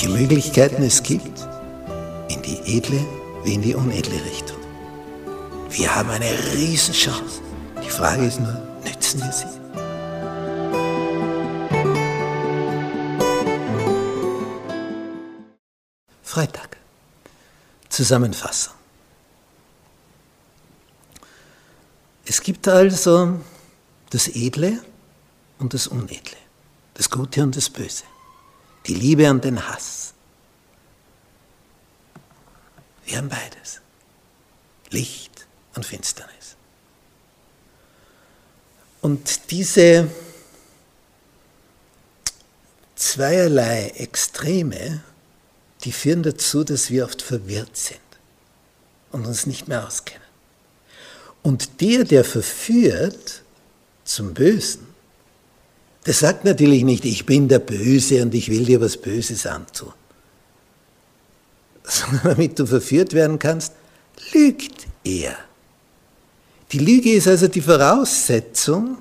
welche Möglichkeiten es gibt, in die edle wie in die unedle Richtung. Wir haben eine Riesenchance. Die Frage ist nur, nützen wir sie? Freitag. Zusammenfassung. Es gibt also das Edle und das Unedle, das Gute und das Böse, die Liebe und den Hass. Wir haben beides, Licht und Finsternis. Und diese zweierlei Extreme, die führen dazu, dass wir oft verwirrt sind und uns nicht mehr auskennen. Und der, der verführt zum Bösen, der sagt natürlich nicht, ich bin der Böse und ich will dir was Böses antun. Sondern damit du verführt werden kannst, lügt er. Die Lüge ist also die Voraussetzung,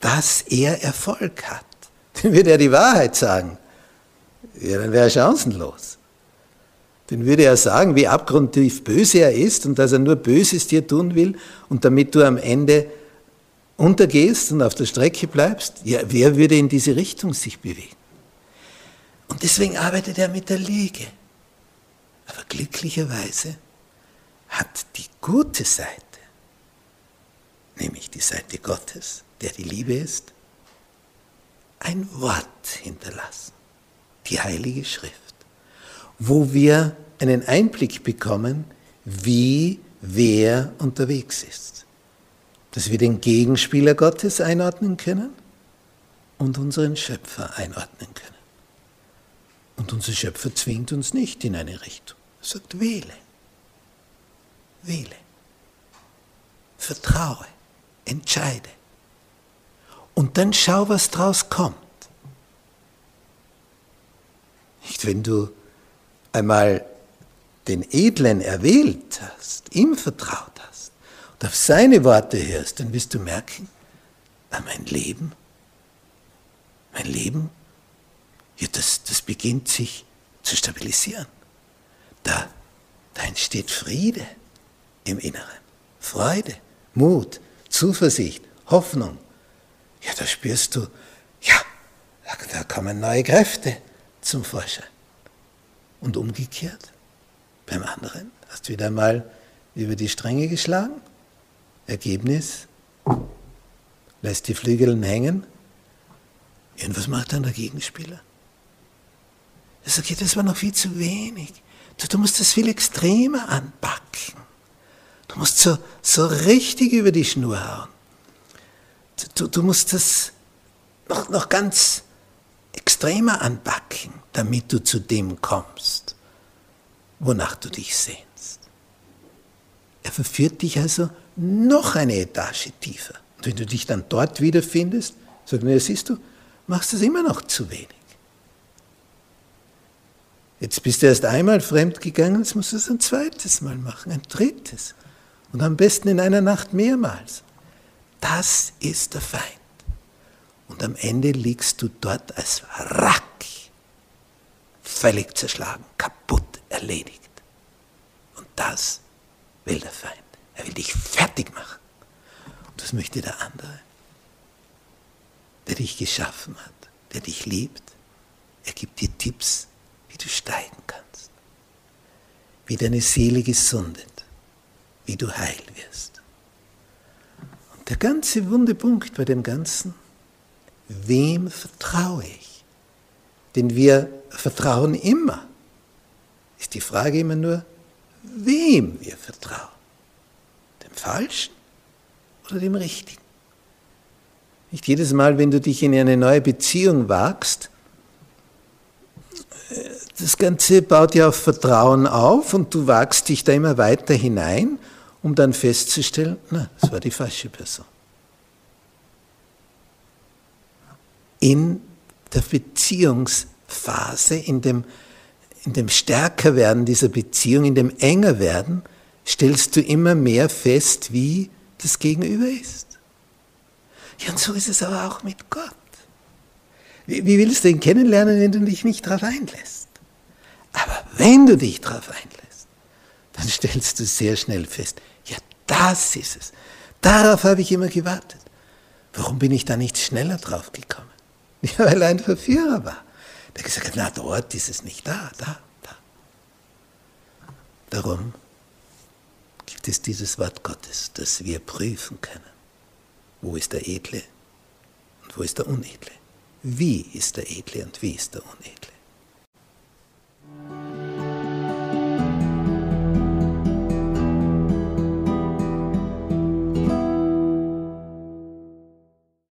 dass er Erfolg hat. Dann würde er die Wahrheit sagen. Ja, dann wäre er chancenlos. Dann würde er sagen, wie abgrundtief böse er ist und dass er nur Böses dir tun will und damit du am Ende untergehst und auf der Strecke bleibst. Ja, wer würde in diese Richtung sich bewegen? Und deswegen arbeitet er mit der Lüge. Aber glücklicherweise hat die gute Seite, nämlich die Seite Gottes, der die Liebe ist, ein Wort hinterlassen, die Heilige Schrift wo wir einen Einblick bekommen, wie wer unterwegs ist. Dass wir den Gegenspieler Gottes einordnen können und unseren Schöpfer einordnen können. Und unser Schöpfer zwingt uns nicht in eine Richtung. Er sagt, wähle. Wähle. Vertraue. Entscheide. Und dann schau, was draus kommt. Nicht, wenn du einmal den Edlen erwählt hast, ihm vertraut hast auf seine Worte hörst, dann wirst du merken, ah, mein Leben, mein Leben, ja, das, das beginnt sich zu stabilisieren. Da, da entsteht Friede im Inneren, Freude, Mut, Zuversicht, Hoffnung. Ja, da spürst du, ja, da kommen neue Kräfte zum Vorschein. Und umgekehrt, beim anderen hast du wieder mal über die Stränge geschlagen. Ergebnis, lässt die Flügeln hängen. Und was macht dann der Gegenspieler? Er sagt, ja, das war noch viel zu wenig. Du, du musst das viel extremer anpacken. Du musst so, so richtig über die Schnur hauen. Du, du musst das noch, noch ganz extremer anpacken damit du zu dem kommst, wonach du dich sehnst. Er verführt dich also noch eine Etage tiefer. Und wenn du dich dann dort wiederfindest, sagt er, siehst du, machst es immer noch zu wenig. Jetzt bist du erst einmal fremd gegangen, jetzt musst du es ein zweites Mal machen, ein drittes. Und am besten in einer Nacht mehrmals. Das ist der Feind. Und am Ende liegst du dort als Rack völlig zerschlagen, kaputt, erledigt. Und das will der Feind. Er will dich fertig machen. Und das möchte der andere, der dich geschaffen hat, der dich liebt. Er gibt dir Tipps, wie du steigen kannst, wie deine Seele gesundet, wie du heil wirst. Und der ganze wunde Punkt bei dem Ganzen, wem vertraue ich? Denn wir vertrauen immer. Ist die Frage immer nur, wem wir vertrauen. Dem Falschen oder dem Richtigen? Nicht jedes Mal, wenn du dich in eine neue Beziehung wagst, das Ganze baut ja auf Vertrauen auf und du wagst dich da immer weiter hinein, um dann festzustellen, na, das war die falsche Person. In der Beziehungsphase, in dem, in dem Stärkerwerden dieser Beziehung, in dem Engerwerden, stellst du immer mehr fest, wie das Gegenüber ist. Ja, und so ist es aber auch mit Gott. Wie, wie willst du ihn kennenlernen, wenn du dich nicht darauf einlässt? Aber wenn du dich darauf einlässt, dann stellst du sehr schnell fest, ja, das ist es. Darauf habe ich immer gewartet. Warum bin ich da nicht schneller drauf gekommen? Ja, weil er ein Verführer war. Der gesagt hat, na, dort ist es nicht, da, da, da. Darum gibt es dieses Wort Gottes, das wir prüfen können. Wo ist der Edle und wo ist der Unedle? Wie ist der Edle und wie ist der Unedle?